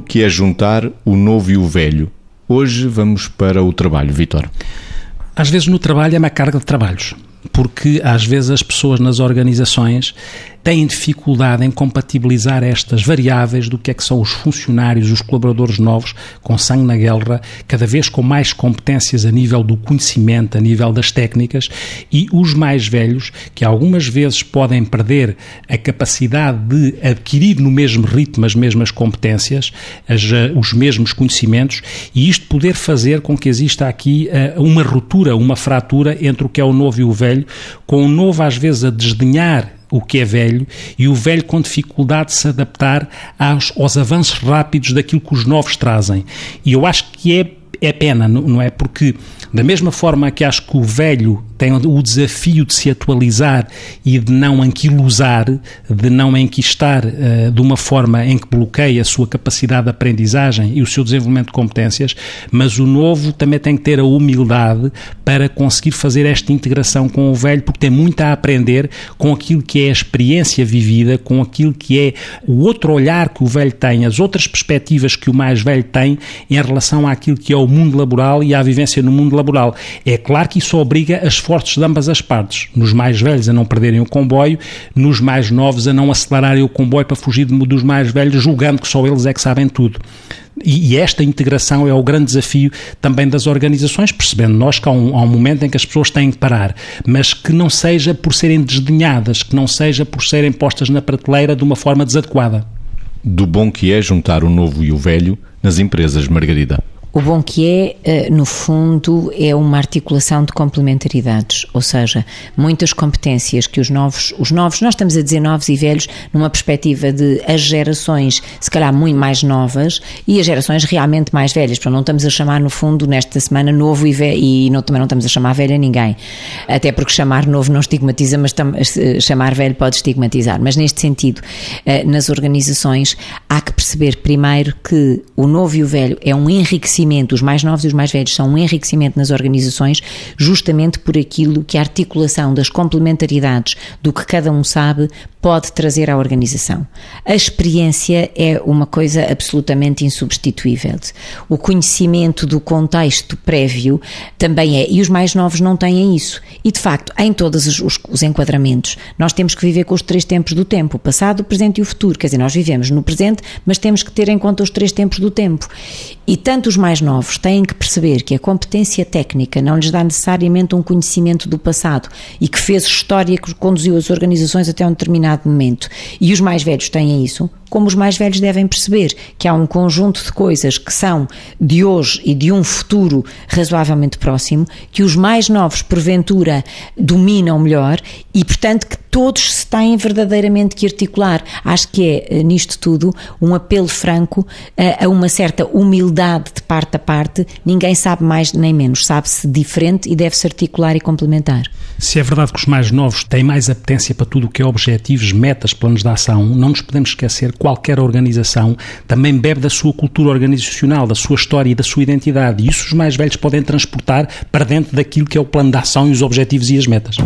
que é juntar o novo e o velho. Hoje vamos para o trabalho, Vitor. Às vezes no trabalho é uma carga de trabalhos porque às vezes as pessoas nas organizações têm dificuldade em compatibilizar estas variáveis do que é que são os funcionários, os colaboradores novos, com sangue na guerra, cada vez com mais competências a nível do conhecimento, a nível das técnicas, e os mais velhos, que algumas vezes podem perder a capacidade de adquirir no mesmo ritmo as mesmas competências, as, eh, os mesmos conhecimentos, e isto poder fazer com que exista aqui uh, uma ruptura, uma fratura entre o que é o novo e o velho, com o novo às vezes a desdenhar o que é velho e o velho com dificuldade de se adaptar aos, aos avanços rápidos daquilo que os novos trazem. E eu acho que é, é pena, não é? Porque, da mesma forma que acho que o velho tem o desafio de se atualizar e de não anquilosar, de não enquistar uh, de uma forma em que bloqueia a sua capacidade de aprendizagem e o seu desenvolvimento de competências, mas o novo também tem que ter a humildade para conseguir fazer esta integração com o velho, porque tem muito a aprender com aquilo que é a experiência vivida, com aquilo que é o outro olhar que o velho tem, as outras perspectivas que o mais velho tem em relação àquilo que é o mundo laboral e à vivência no mundo laboral. É claro que isso obriga as esforços de ambas as partes. Nos mais velhos a não perderem o comboio, nos mais novos a não acelerarem o comboio para fugir dos mais velhos, julgando que só eles é que sabem tudo. E, esta integração é o grande desafio também das organizações, percebendo nós que há um, há um, momento em que as pessoas têm que parar, mas que não seja por serem desdenhadas, que não seja por serem postas na prateleira de uma forma desadequada. Do bom que é juntar o novo e o velho nas empresas, Margarida. O bom que é, eh, no fundo, é uma articulação de complementaridades, ou seja, muitas competências que os novos, os novos, nós estamos a dizer novos e velhos, numa perspectiva de as gerações, se calhar muito mais novas, e as gerações realmente mais velhas, para não estamos a chamar, no fundo, nesta semana, novo e velho, e não, também não estamos a chamar velho a ninguém, até porque chamar novo não estigmatiza, mas eh, chamar velho pode estigmatizar. Mas neste sentido, eh, nas organizações, há perceber primeiro que o novo e o velho é um enriquecimento os mais novos e os mais velhos são um enriquecimento nas organizações, justamente por aquilo que a articulação das complementaridades do que cada um sabe pode trazer à organização. A experiência é uma coisa absolutamente insubstituível. O conhecimento do contexto prévio também é, e os mais novos não têm isso. E de facto, em todos os, os enquadramentos, nós temos que viver com os três tempos do tempo, o passado, o presente e o futuro. Quer dizer, nós vivemos no presente, mas temos que ter em conta os três tempos do tempo. E tanto os mais novos têm que perceber que a competência técnica não lhes dá necessariamente um conhecimento do passado e que fez história que conduziu as organizações até um determinado momento. E os mais velhos têm isso, como os mais velhos devem perceber que há um conjunto de coisas que são de hoje e de um futuro razoavelmente próximo, que os mais novos, porventura, dominam melhor e, portanto, que todos se têm verdadeiramente que articular. Acho que é, eh, nisto tudo, um apelo franco a, a uma certa humildade de parte a parte. Ninguém sabe mais nem menos, sabe-se diferente e deve-se articular e complementar. Se é verdade que os mais novos têm mais apetência para tudo o que é objetivos, metas, planos de ação, não nos podemos esquecer qualquer organização também bebe da sua cultura organizacional, da sua história e da sua identidade. E isso os mais velhos podem transportar para dentro daquilo que é o plano de ação e os objetivos e as metas.